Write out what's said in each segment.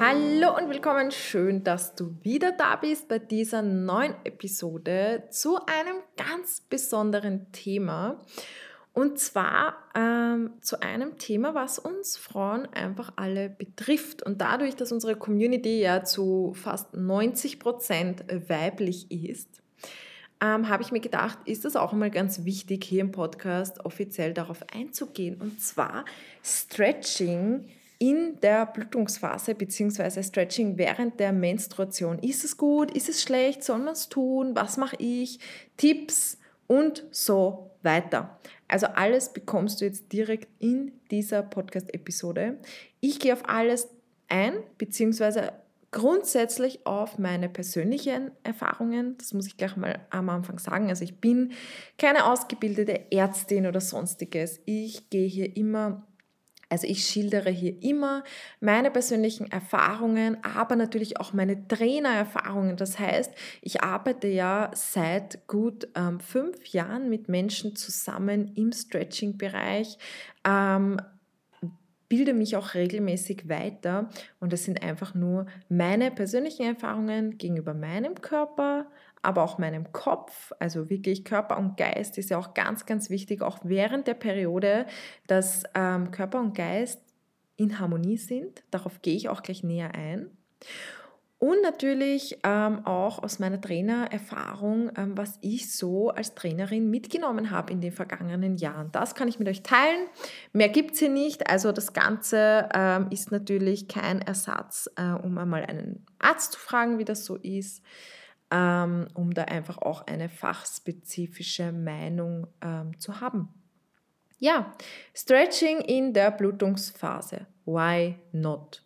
Hallo und willkommen. Schön, dass du wieder da bist bei dieser neuen Episode zu einem ganz besonderen Thema. Und zwar ähm, zu einem Thema, was uns Frauen einfach alle betrifft. Und dadurch, dass unsere Community ja zu fast 90 Prozent weiblich ist, ähm, habe ich mir gedacht, ist es auch einmal ganz wichtig, hier im Podcast offiziell darauf einzugehen. Und zwar Stretching in der Blutungsphase bzw. Stretching während der Menstruation. Ist es gut? Ist es schlecht? Soll man es tun? Was mache ich? Tipps und so weiter. Also alles bekommst du jetzt direkt in dieser Podcast-Episode. Ich gehe auf alles ein, beziehungsweise grundsätzlich auf meine persönlichen Erfahrungen. Das muss ich gleich mal am Anfang sagen. Also ich bin keine ausgebildete Ärztin oder sonstiges. Ich gehe hier immer also ich schildere hier immer meine persönlichen Erfahrungen, aber natürlich auch meine Trainererfahrungen. Das heißt, ich arbeite ja seit gut ähm, fünf Jahren mit Menschen zusammen im Stretching-Bereich. Ähm, bilde mich auch regelmäßig weiter und das sind einfach nur meine persönlichen Erfahrungen gegenüber meinem Körper, aber auch meinem Kopf, also wirklich Körper und Geist ist ja auch ganz, ganz wichtig, auch während der Periode, dass ähm, Körper und Geist in Harmonie sind. Darauf gehe ich auch gleich näher ein. Und natürlich ähm, auch aus meiner Trainererfahrung, ähm, was ich so als Trainerin mitgenommen habe in den vergangenen Jahren. Das kann ich mit euch teilen. Mehr gibt es hier nicht. Also das Ganze ähm, ist natürlich kein Ersatz, äh, um einmal einen Arzt zu fragen, wie das so ist. Ähm, um da einfach auch eine fachspezifische Meinung ähm, zu haben. Ja, Stretching in der Blutungsphase. Why not?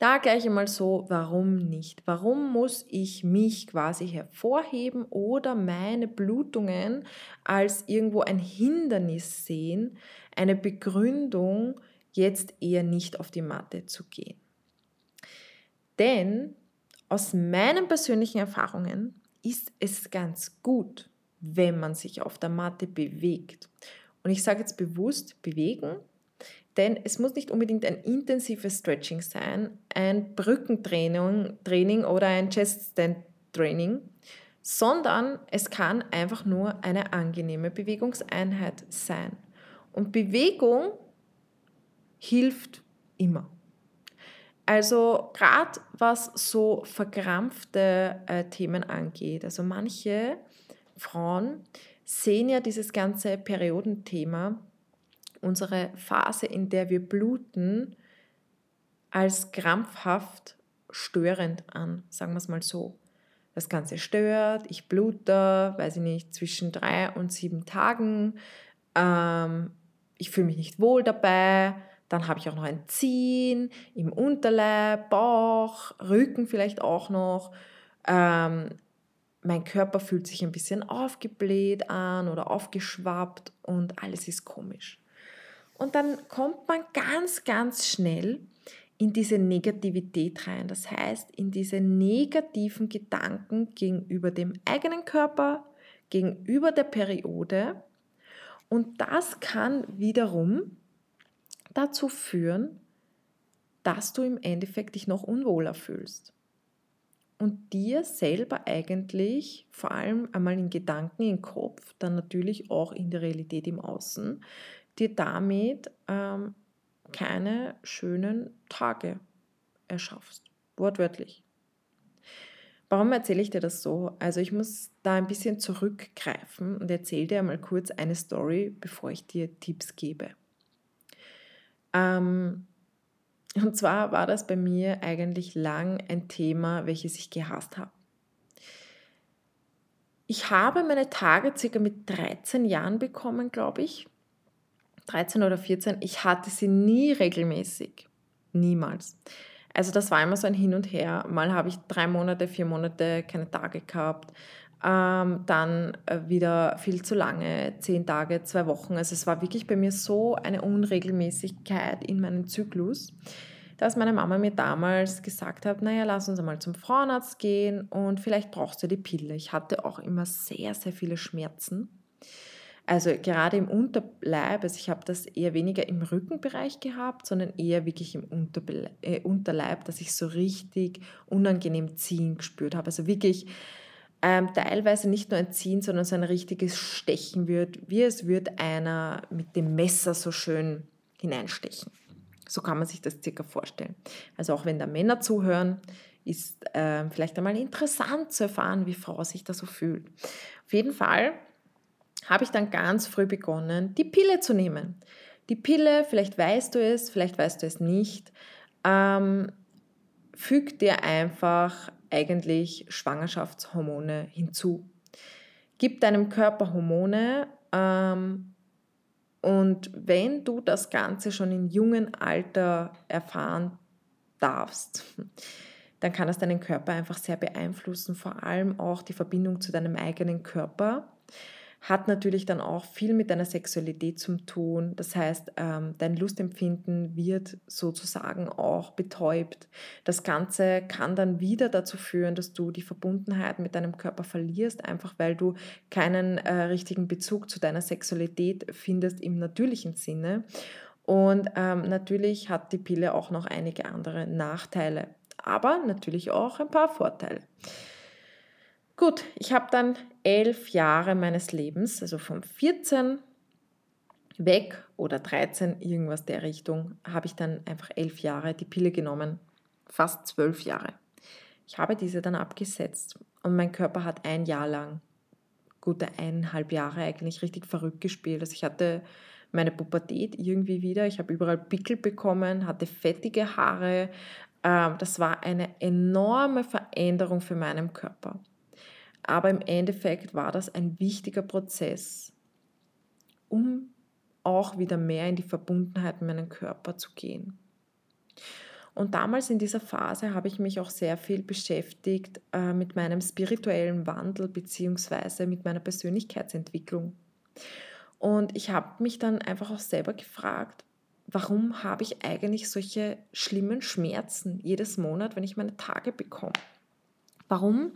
Da gleich einmal so, warum nicht? Warum muss ich mich quasi hervorheben oder meine Blutungen als irgendwo ein Hindernis sehen, eine Begründung, jetzt eher nicht auf die Matte zu gehen? Denn aus meinen persönlichen Erfahrungen ist es ganz gut, wenn man sich auf der Matte bewegt. Und ich sage jetzt bewusst bewegen, denn es muss nicht unbedingt ein intensives Stretching sein, ein Brückentraining Training oder ein Chest Stand Training, sondern es kann einfach nur eine angenehme Bewegungseinheit sein. Und Bewegung hilft immer. Also gerade was so verkrampfte äh, Themen angeht, also manche Frauen sehen ja dieses ganze Periodenthema, unsere Phase, in der wir bluten, als krampfhaft störend an, sagen wir es mal so. Das Ganze stört, ich blute, weiß ich nicht, zwischen drei und sieben Tagen, ähm, ich fühle mich nicht wohl dabei, dann habe ich auch noch ein Ziehen im Unterleib, Bauch, Rücken vielleicht auch noch. Ähm, mein Körper fühlt sich ein bisschen aufgebläht an oder aufgeschwappt und alles ist komisch. Und dann kommt man ganz, ganz schnell in diese Negativität rein. Das heißt, in diese negativen Gedanken gegenüber dem eigenen Körper, gegenüber der Periode. Und das kann wiederum dazu führen, dass du im Endeffekt dich noch unwohler fühlst und dir selber eigentlich vor allem einmal in Gedanken, im Kopf, dann natürlich auch in der Realität im Außen, dir damit ähm, keine schönen Tage erschaffst. Wortwörtlich. Warum erzähle ich dir das so? Also ich muss da ein bisschen zurückgreifen und erzähle dir mal kurz eine Story, bevor ich dir Tipps gebe. Ähm, und zwar war das bei mir eigentlich lang ein Thema, welches ich gehasst habe. Ich habe meine Tage circa mit 13 Jahren bekommen, glaube ich. 13 oder 14. Ich hatte sie nie regelmäßig. Niemals. Also das war immer so ein Hin und Her. Mal habe ich drei Monate, vier Monate keine Tage gehabt. Ähm, dann äh, wieder viel zu lange, zehn Tage, zwei Wochen. Also es war wirklich bei mir so eine Unregelmäßigkeit in meinem Zyklus, dass meine Mama mir damals gesagt hat, naja, lass uns einmal zum Frauenarzt gehen und vielleicht brauchst du die Pille. Ich hatte auch immer sehr, sehr viele Schmerzen. Also gerade im Unterleib, also ich habe das eher weniger im Rückenbereich gehabt, sondern eher wirklich im Unterbe äh, Unterleib, dass ich so richtig unangenehm ziehen gespürt habe. Also wirklich ähm, teilweise nicht nur ein Ziehen, sondern so ein richtiges Stechen wird, wie es wird einer mit dem Messer so schön hineinstechen. So kann man sich das circa vorstellen. Also auch wenn da Männer zuhören, ist äh, vielleicht einmal interessant zu erfahren, wie Frau sich da so fühlt. Auf jeden Fall habe ich dann ganz früh begonnen, die Pille zu nehmen. Die Pille, vielleicht weißt du es, vielleicht weißt du es nicht, ähm, fügt dir einfach eigentlich Schwangerschaftshormone hinzu. Gibt deinem Körper Hormone ähm, und wenn du das Ganze schon in jungen Alter erfahren darfst, dann kann das deinen Körper einfach sehr beeinflussen, vor allem auch die Verbindung zu deinem eigenen Körper hat natürlich dann auch viel mit deiner Sexualität zu tun. Das heißt, ähm, dein Lustempfinden wird sozusagen auch betäubt. Das Ganze kann dann wieder dazu führen, dass du die Verbundenheit mit deinem Körper verlierst, einfach weil du keinen äh, richtigen Bezug zu deiner Sexualität findest im natürlichen Sinne. Und ähm, natürlich hat die Pille auch noch einige andere Nachteile, aber natürlich auch ein paar Vorteile. Gut, ich habe dann elf Jahre meines Lebens, also von 14 weg oder 13, irgendwas der Richtung, habe ich dann einfach elf Jahre die Pille genommen, fast zwölf Jahre. Ich habe diese dann abgesetzt und mein Körper hat ein Jahr lang, gute eineinhalb Jahre eigentlich richtig verrückt gespielt. Also ich hatte meine Pubertät irgendwie wieder, ich habe überall Pickel bekommen, hatte fettige Haare. Ähm, das war eine enorme Veränderung für meinen Körper. Aber im Endeffekt war das ein wichtiger Prozess, um auch wieder mehr in die Verbundenheit mit meinem Körper zu gehen. Und damals in dieser Phase habe ich mich auch sehr viel beschäftigt äh, mit meinem spirituellen Wandel bzw. mit meiner Persönlichkeitsentwicklung. Und ich habe mich dann einfach auch selber gefragt, warum habe ich eigentlich solche schlimmen Schmerzen jedes Monat, wenn ich meine Tage bekomme? Warum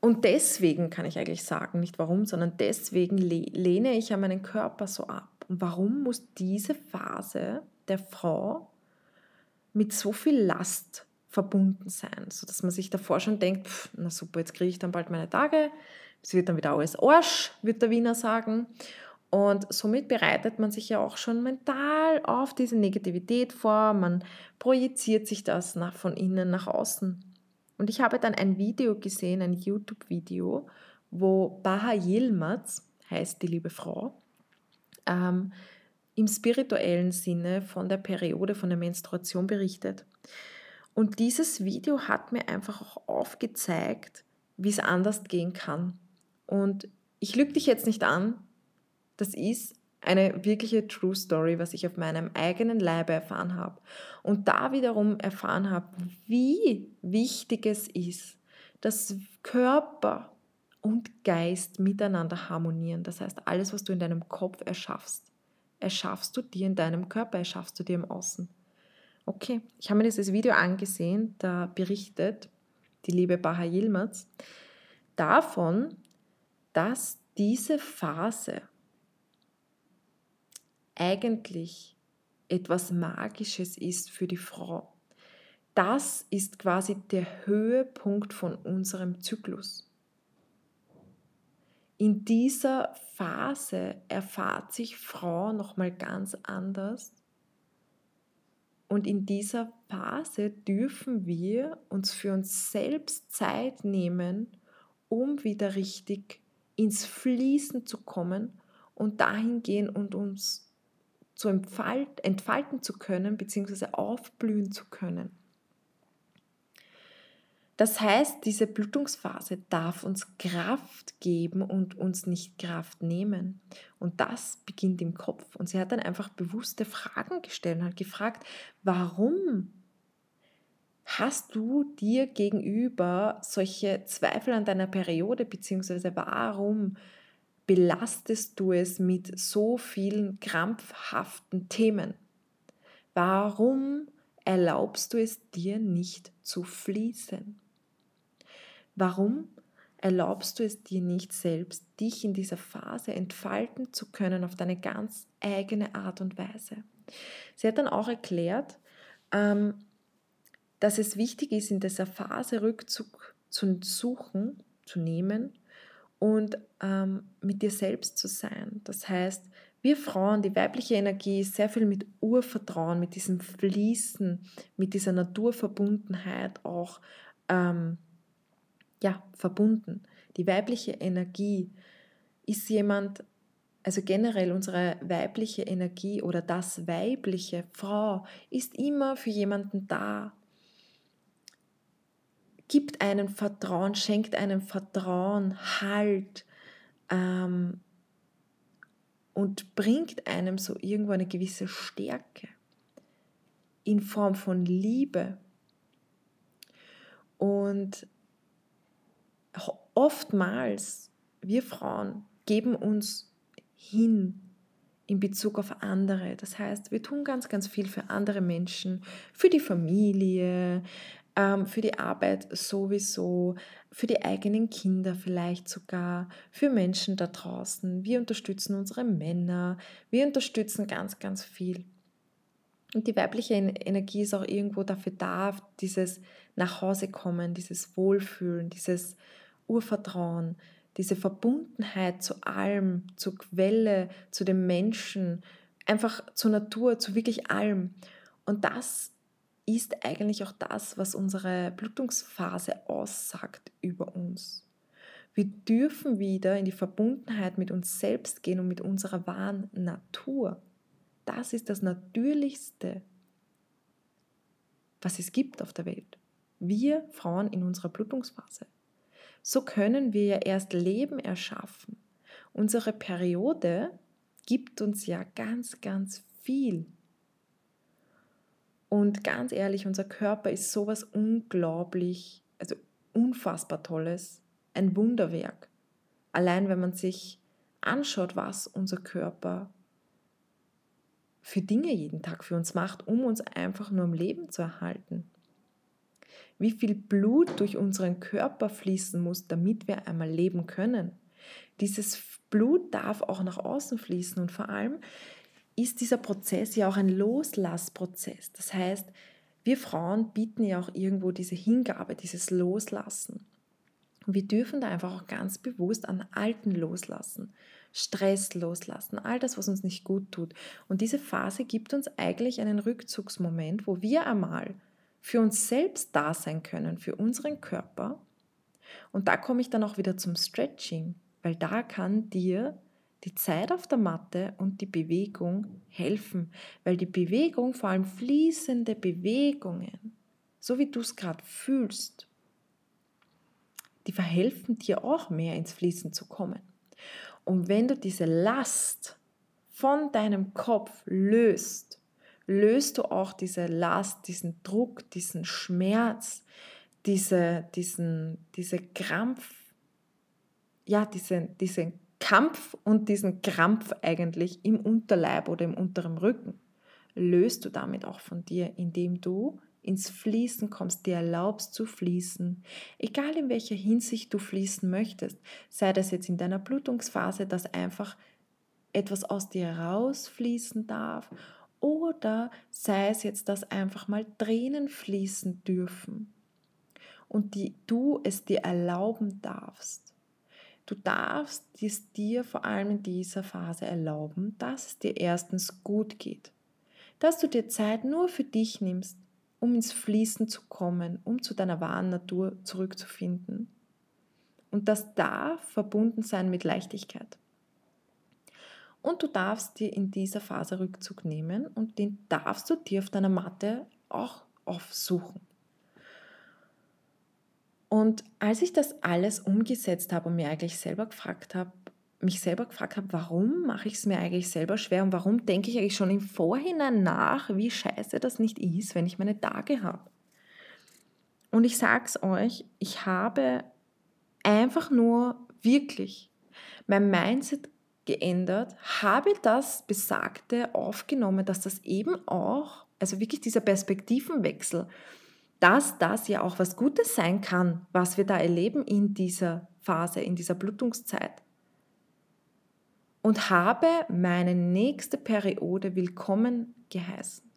und deswegen kann ich eigentlich sagen, nicht warum, sondern deswegen lehne ich ja meinen Körper so ab. Und warum muss diese Phase der Frau mit so viel Last verbunden sein, sodass man sich davor schon denkt, pff, na super, jetzt kriege ich dann bald meine Tage, es wird dann wieder alles Arsch, wird der Wiener sagen. Und somit bereitet man sich ja auch schon mental auf diese Negativität vor, man projiziert sich das nach, von innen nach außen. Und ich habe dann ein Video gesehen, ein YouTube-Video, wo Baha Yilmaz, heißt die liebe Frau, ähm, im spirituellen Sinne von der Periode, von der Menstruation berichtet. Und dieses Video hat mir einfach auch aufgezeigt, wie es anders gehen kann. Und ich lüge dich jetzt nicht an, das ist eine wirkliche True Story, was ich auf meinem eigenen Leibe erfahren habe. Und da wiederum erfahren habe, wie wichtig es ist, dass Körper und Geist miteinander harmonieren. Das heißt, alles, was du in deinem Kopf erschaffst, erschaffst du dir in deinem Körper, erschaffst du dir im Außen. Okay, ich habe mir dieses Video angesehen, da berichtet die liebe Baha Yilmaz davon, dass diese Phase eigentlich etwas Magisches ist für die Frau. Das ist quasi der Höhepunkt von unserem Zyklus. In dieser Phase erfahrt sich Frau nochmal ganz anders. Und in dieser Phase dürfen wir uns für uns selbst Zeit nehmen, um wieder richtig ins Fließen zu kommen und dahin gehen und uns zu entfalt, entfalten zu können bzw. aufblühen zu können. Das heißt, diese Blutungsphase darf uns Kraft geben und uns nicht Kraft nehmen. Und das beginnt im Kopf. Und sie hat dann einfach bewusste Fragen gestellt und hat gefragt, warum Hast du dir gegenüber solche Zweifel an deiner Periode, beziehungsweise warum belastest du es mit so vielen krampfhaften Themen? Warum erlaubst du es dir nicht zu fließen? Warum erlaubst du es dir nicht selbst, dich in dieser Phase entfalten zu können auf deine ganz eigene Art und Weise? Sie hat dann auch erklärt, ähm, dass es wichtig ist, in dieser Phase Rückzug zu suchen, zu nehmen und ähm, mit dir selbst zu sein. Das heißt, wir Frauen, die weibliche Energie ist sehr viel mit Urvertrauen, mit diesem Fließen, mit dieser Naturverbundenheit auch ähm, ja, verbunden. Die weibliche Energie ist jemand, also generell unsere weibliche Energie oder das weibliche Frau ist immer für jemanden da, gibt einem Vertrauen, schenkt einem Vertrauen, Halt ähm, und bringt einem so irgendwo eine gewisse Stärke in Form von Liebe. Und oftmals, wir Frauen geben uns hin in Bezug auf andere. Das heißt, wir tun ganz, ganz viel für andere Menschen, für die Familie, für die Arbeit sowieso, für die eigenen Kinder vielleicht sogar, für Menschen da draußen. Wir unterstützen unsere Männer, wir unterstützen ganz, ganz viel. Und die weibliche Energie ist auch irgendwo dafür da, dieses nach Hause kommen, dieses Wohlfühlen, dieses Urvertrauen, diese Verbundenheit zu allem, zur Quelle, zu den Menschen, einfach zur Natur, zu wirklich allem. Und das ist eigentlich auch das, was unsere Blutungsphase aussagt über uns. Wir dürfen wieder in die Verbundenheit mit uns selbst gehen und mit unserer wahren Natur. Das ist das Natürlichste, was es gibt auf der Welt. Wir Frauen in unserer Blutungsphase. So können wir ja erst Leben erschaffen. Unsere Periode gibt uns ja ganz, ganz viel. Und ganz ehrlich, unser Körper ist sowas unglaublich, also unfassbar Tolles, ein Wunderwerk. Allein wenn man sich anschaut, was unser Körper für Dinge jeden Tag für uns macht, um uns einfach nur am Leben zu erhalten. Wie viel Blut durch unseren Körper fließen muss, damit wir einmal leben können. Dieses Blut darf auch nach außen fließen und vor allem ist dieser Prozess ja auch ein Loslassprozess. Das heißt, wir Frauen bieten ja auch irgendwo diese Hingabe, dieses Loslassen. Und wir dürfen da einfach auch ganz bewusst an Alten loslassen, Stress loslassen, all das, was uns nicht gut tut. Und diese Phase gibt uns eigentlich einen Rückzugsmoment, wo wir einmal für uns selbst da sein können, für unseren Körper. Und da komme ich dann auch wieder zum Stretching, weil da kann dir die Zeit auf der Matte und die Bewegung helfen, weil die Bewegung, vor allem fließende Bewegungen, so wie du es gerade fühlst, die verhelfen dir auch mehr ins Fließen zu kommen. Und wenn du diese Last von deinem Kopf löst, löst du auch diese Last, diesen Druck, diesen Schmerz, diese, diesen, diese Krampf, ja, diesen, diesen Kampf und diesen Krampf eigentlich im Unterleib oder im unteren Rücken löst du damit auch von dir, indem du ins Fließen kommst, dir erlaubst zu fließen, egal in welcher Hinsicht du fließen möchtest, sei das jetzt in deiner Blutungsphase, dass einfach etwas aus dir rausfließen darf oder sei es jetzt, dass einfach mal Tränen fließen dürfen und die du es dir erlauben darfst. Du darfst es dir vor allem in dieser Phase erlauben, dass es dir erstens gut geht, dass du dir Zeit nur für dich nimmst, um ins Fließen zu kommen, um zu deiner wahren Natur zurückzufinden. Und das darf verbunden sein mit Leichtigkeit. Und du darfst dir in dieser Phase Rückzug nehmen und den darfst du dir auf deiner Matte auch aufsuchen. Und als ich das alles umgesetzt habe und mir eigentlich selber gefragt habe, mich selber gefragt habe, warum mache ich es mir eigentlich selber schwer und warum denke ich eigentlich schon im Vorhinein nach, wie scheiße das nicht ist, wenn ich meine Tage habe. Und ich sage es euch, ich habe einfach nur wirklich mein Mindset geändert, habe das Besagte aufgenommen, dass das eben auch, also wirklich dieser Perspektivenwechsel, dass das ja auch was Gutes sein kann, was wir da erleben in dieser Phase, in dieser Blutungszeit. Und habe meine nächste Periode willkommen geheißen.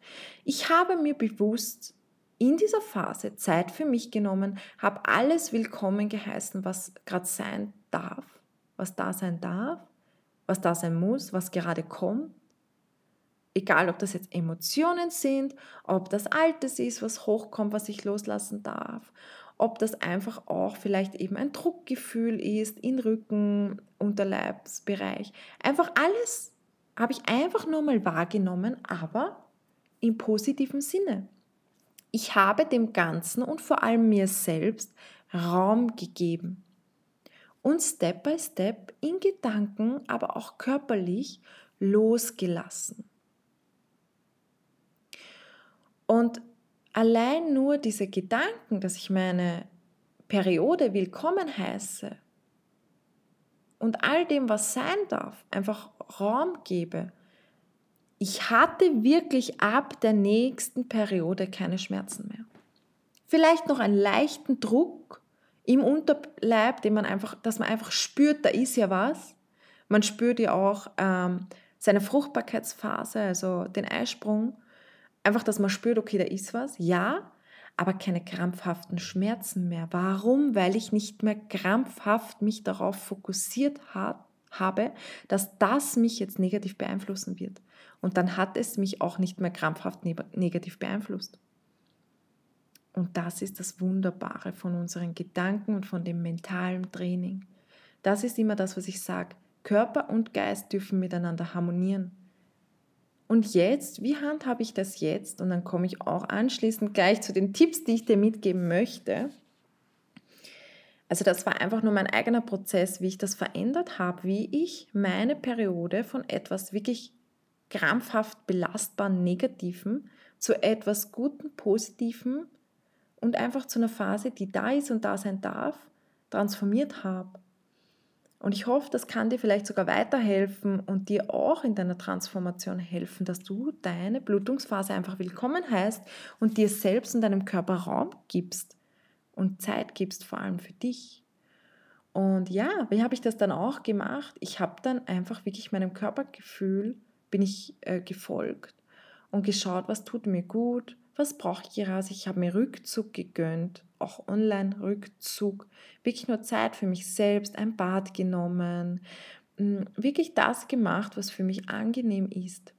Ich habe mir bewusst in dieser Phase Zeit für mich genommen, habe alles willkommen geheißen, was gerade sein darf, was da sein darf, was da sein muss, was gerade kommt egal ob das jetzt Emotionen sind, ob das Altes ist, was hochkommt, was ich loslassen darf, ob das einfach auch vielleicht eben ein Druckgefühl ist in Rücken, Unterleibsbereich. Einfach alles habe ich einfach nur mal wahrgenommen, aber im positiven Sinne. Ich habe dem Ganzen und vor allem mir selbst Raum gegeben und Step by Step in Gedanken, aber auch körperlich losgelassen. Und allein nur diese Gedanken, dass ich meine Periode willkommen heiße und all dem, was sein darf, einfach Raum gebe. Ich hatte wirklich ab der nächsten Periode keine Schmerzen mehr. Vielleicht noch einen leichten Druck im Unterleib, den man einfach, dass man einfach spürt, da ist ja was. Man spürt ja auch ähm, seine Fruchtbarkeitsphase, also den Eisprung. Einfach, dass man spürt, okay, da ist was, ja, aber keine krampfhaften Schmerzen mehr. Warum? Weil ich nicht mehr krampfhaft mich darauf fokussiert ha habe, dass das mich jetzt negativ beeinflussen wird. Und dann hat es mich auch nicht mehr krampfhaft ne negativ beeinflusst. Und das ist das Wunderbare von unseren Gedanken und von dem mentalen Training. Das ist immer das, was ich sage. Körper und Geist dürfen miteinander harmonieren. Und jetzt, wie handhabe ich das jetzt? Und dann komme ich auch anschließend gleich zu den Tipps, die ich dir mitgeben möchte. Also das war einfach nur mein eigener Prozess, wie ich das verändert habe, wie ich meine Periode von etwas wirklich krampfhaft belastbaren Negativen zu etwas Guten, Positiven und einfach zu einer Phase, die da ist und da sein darf, transformiert habe. Und ich hoffe, das kann dir vielleicht sogar weiterhelfen und dir auch in deiner Transformation helfen, dass du deine Blutungsphase einfach willkommen heißt und dir selbst und deinem Körper Raum gibst und Zeit gibst, vor allem für dich. Und ja, wie habe ich das dann auch gemacht? Ich habe dann einfach wirklich meinem Körpergefühl bin ich äh, gefolgt und geschaut, was tut mir gut, was brauche ich gerade. Ich habe mir Rückzug gegönnt auch Online-Rückzug, wirklich nur Zeit für mich selbst, ein Bad genommen, mm, wirklich das gemacht, was für mich angenehm ist,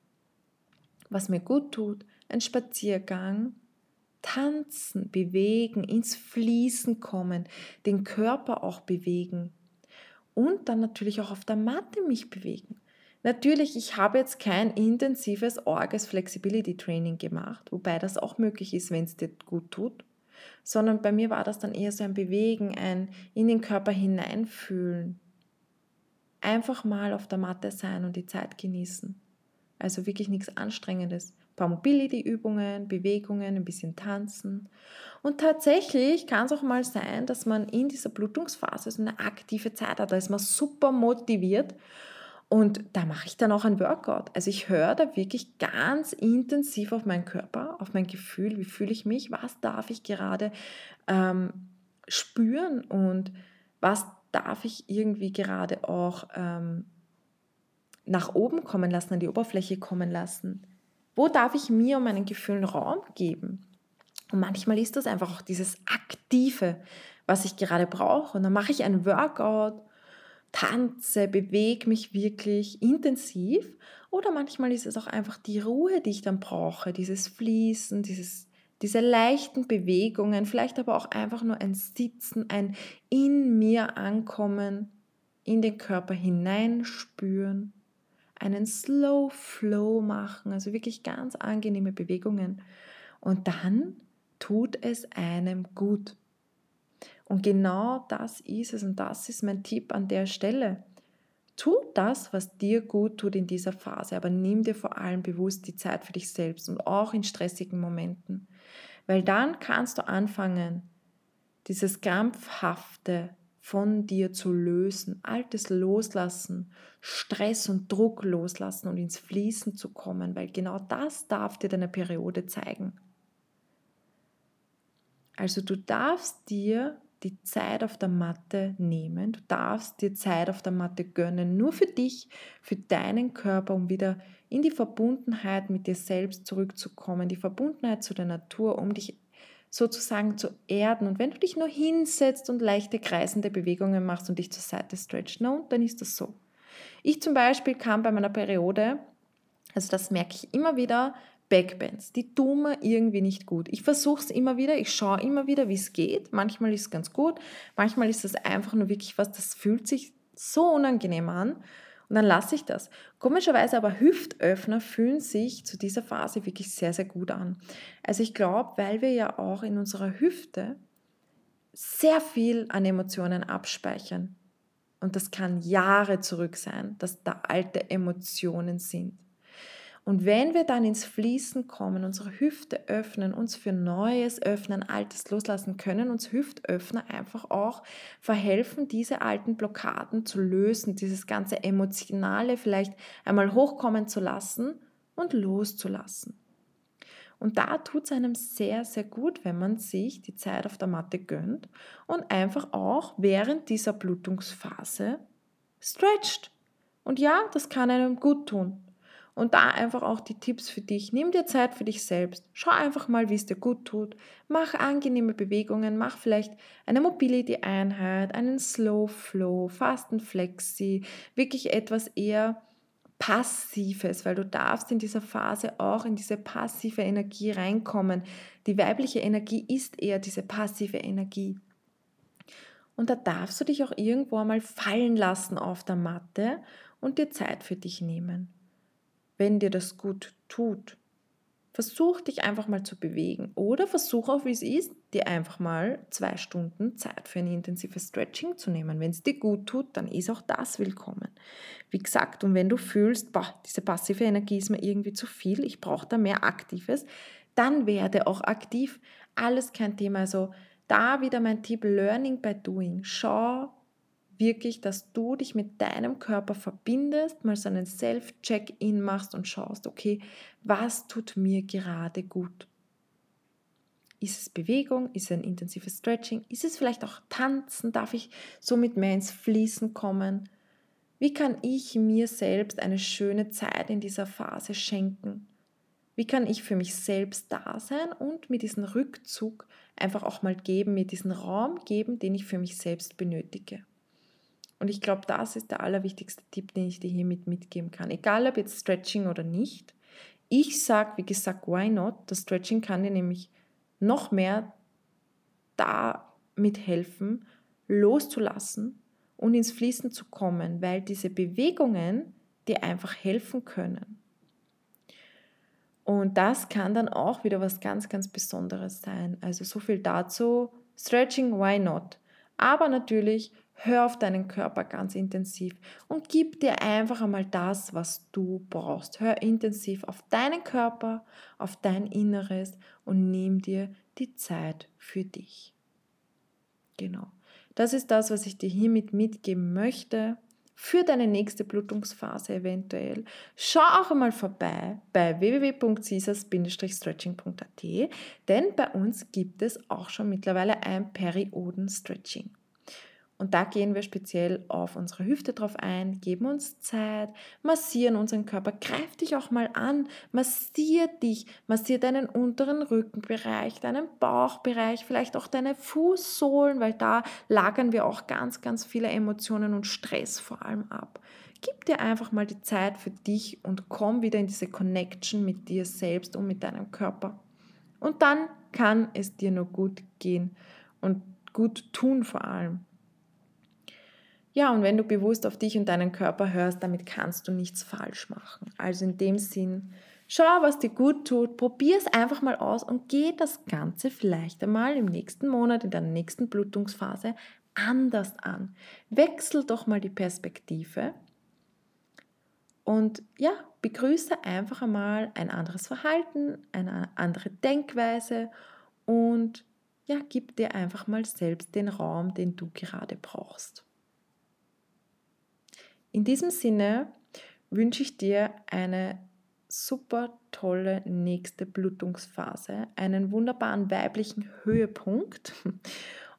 was mir gut tut, ein Spaziergang, tanzen, bewegen, ins Fließen kommen, den Körper auch bewegen und dann natürlich auch auf der Matte mich bewegen. Natürlich, ich habe jetzt kein intensives Orgas Flexibility Training gemacht, wobei das auch möglich ist, wenn es dir gut tut sondern bei mir war das dann eher so ein Bewegen, ein in den Körper hineinfühlen. Einfach mal auf der Matte sein und die Zeit genießen. Also wirklich nichts Anstrengendes. Ein paar Mobility-Übungen, Bewegungen, ein bisschen tanzen. Und tatsächlich kann es auch mal sein, dass man in dieser Blutungsphase so eine aktive Zeit hat. Da ist man super motiviert und da mache ich dann auch ein Workout. Also ich höre da wirklich ganz intensiv auf meinen Körper, auf mein Gefühl, wie fühle ich mich, was darf ich gerade ähm, spüren und was darf ich irgendwie gerade auch ähm, nach oben kommen lassen, an die Oberfläche kommen lassen. Wo darf ich mir und meinen Gefühlen Raum geben? Und manchmal ist das einfach auch dieses Aktive, was ich gerade brauche. Und dann mache ich ein Workout tanze, bewege mich wirklich intensiv. Oder manchmal ist es auch einfach die Ruhe, die ich dann brauche, dieses Fließen, dieses, diese leichten Bewegungen, vielleicht aber auch einfach nur ein Sitzen, ein in mir ankommen, in den Körper hineinspüren, einen Slow Flow machen, also wirklich ganz angenehme Bewegungen. Und dann tut es einem gut. Und genau das ist es und das ist mein Tipp an der Stelle. Tu das, was dir gut tut in dieser Phase, aber nimm dir vor allem bewusst die Zeit für dich selbst und auch in stressigen Momenten. Weil dann kannst du anfangen, dieses Krampfhafte von dir zu lösen, Altes loslassen, Stress und Druck loslassen und ins Fließen zu kommen, weil genau das darf dir deine Periode zeigen. Also du darfst dir die Zeit auf der Matte nehmen, du darfst dir Zeit auf der Matte gönnen, nur für dich, für deinen Körper, um wieder in die Verbundenheit mit dir selbst zurückzukommen, die Verbundenheit zu der Natur, um dich sozusagen zu erden. Und wenn du dich nur hinsetzt und leichte kreisende Bewegungen machst und dich zur Seite stretchst, no, dann ist das so. Ich zum Beispiel kam bei meiner Periode, also das merke ich immer wieder, Backbends, die tun mir irgendwie nicht gut. Ich versuche es immer wieder, ich schaue immer wieder, wie es geht. Manchmal ist es ganz gut, manchmal ist es einfach nur wirklich was, das fühlt sich so unangenehm an. Und dann lasse ich das. Komischerweise aber Hüftöffner fühlen sich zu dieser Phase wirklich sehr, sehr gut an. Also ich glaube, weil wir ja auch in unserer Hüfte sehr viel an Emotionen abspeichern. Und das kann Jahre zurück sein, dass da alte Emotionen sind. Und wenn wir dann ins Fließen kommen, unsere Hüfte öffnen, uns für Neues öffnen, Altes loslassen können, uns Hüftöffner einfach auch verhelfen, diese alten Blockaden zu lösen, dieses ganze Emotionale vielleicht einmal hochkommen zu lassen und loszulassen. Und da tut es einem sehr, sehr gut, wenn man sich die Zeit auf der Matte gönnt und einfach auch während dieser Blutungsphase stretcht. Und ja, das kann einem gut tun. Und da einfach auch die Tipps für dich. Nimm dir Zeit für dich selbst. Schau einfach mal, wie es dir gut tut. Mach angenehme Bewegungen. Mach vielleicht eine Mobility-Einheit, einen Slow Flow, Fasten Flexi. Wirklich etwas eher Passives, weil du darfst in dieser Phase auch in diese passive Energie reinkommen. Die weibliche Energie ist eher diese passive Energie. Und da darfst du dich auch irgendwo einmal fallen lassen auf der Matte und dir Zeit für dich nehmen wenn dir das gut tut. Versuch dich einfach mal zu bewegen oder versuch auch, wie es ist, dir einfach mal zwei Stunden Zeit für ein intensives Stretching zu nehmen. Wenn es dir gut tut, dann ist auch das willkommen. Wie gesagt, und wenn du fühlst, boah, diese passive Energie ist mir irgendwie zu viel, ich brauche da mehr Aktives, dann werde auch aktiv. Alles kein Thema. Also da wieder mein Tipp Learning by Doing. Schau, wirklich, dass du dich mit deinem Körper verbindest, mal so einen Self-Check-In machst und schaust, okay, was tut mir gerade gut? Ist es Bewegung? Ist es ein intensives Stretching? Ist es vielleicht auch Tanzen? Darf ich somit mehr ins Fließen kommen? Wie kann ich mir selbst eine schöne Zeit in dieser Phase schenken? Wie kann ich für mich selbst da sein und mir diesen Rückzug einfach auch mal geben, mir diesen Raum geben, den ich für mich selbst benötige? Und ich glaube, das ist der allerwichtigste Tipp, den ich dir hiermit mitgeben kann. Egal ob jetzt Stretching oder nicht. Ich sage, wie gesagt, why not? Das Stretching kann dir nämlich noch mehr damit helfen, loszulassen und ins Fließen zu kommen, weil diese Bewegungen dir einfach helfen können. Und das kann dann auch wieder was ganz, ganz Besonderes sein. Also so viel dazu. Stretching, why not? Aber natürlich Hör auf deinen Körper ganz intensiv und gib dir einfach einmal das, was du brauchst. Hör intensiv auf deinen Körper, auf dein Inneres und nimm dir die Zeit für dich. Genau. Das ist das, was ich dir hiermit mitgeben möchte für deine nächste Blutungsphase eventuell. Schau auch einmal vorbei bei www.caesars-stretching.at, denn bei uns gibt es auch schon mittlerweile ein Perioden-Stretching. Und da gehen wir speziell auf unsere Hüfte drauf ein, geben uns Zeit, massieren unseren Körper, greif dich auch mal an, massier dich, massier deinen unteren Rückenbereich, deinen Bauchbereich, vielleicht auch deine Fußsohlen, weil da lagern wir auch ganz, ganz viele Emotionen und Stress vor allem ab. Gib dir einfach mal die Zeit für dich und komm wieder in diese Connection mit dir selbst und mit deinem Körper. Und dann kann es dir nur gut gehen und gut tun vor allem. Ja, und wenn du bewusst auf dich und deinen Körper hörst, damit kannst du nichts falsch machen. Also in dem Sinn, schau, was dir gut tut, probier es einfach mal aus und geh das Ganze vielleicht einmal im nächsten Monat, in der nächsten Blutungsphase anders an. Wechsel doch mal die Perspektive und ja, begrüße einfach einmal ein anderes Verhalten, eine andere Denkweise und ja, gib dir einfach mal selbst den Raum, den du gerade brauchst. In diesem Sinne wünsche ich dir eine super tolle nächste Blutungsphase, einen wunderbaren weiblichen Höhepunkt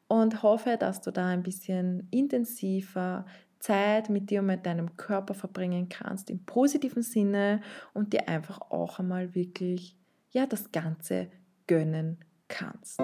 und hoffe, dass du da ein bisschen intensiver Zeit mit dir und mit deinem Körper verbringen kannst im positiven Sinne und dir einfach auch einmal wirklich ja das Ganze gönnen kannst.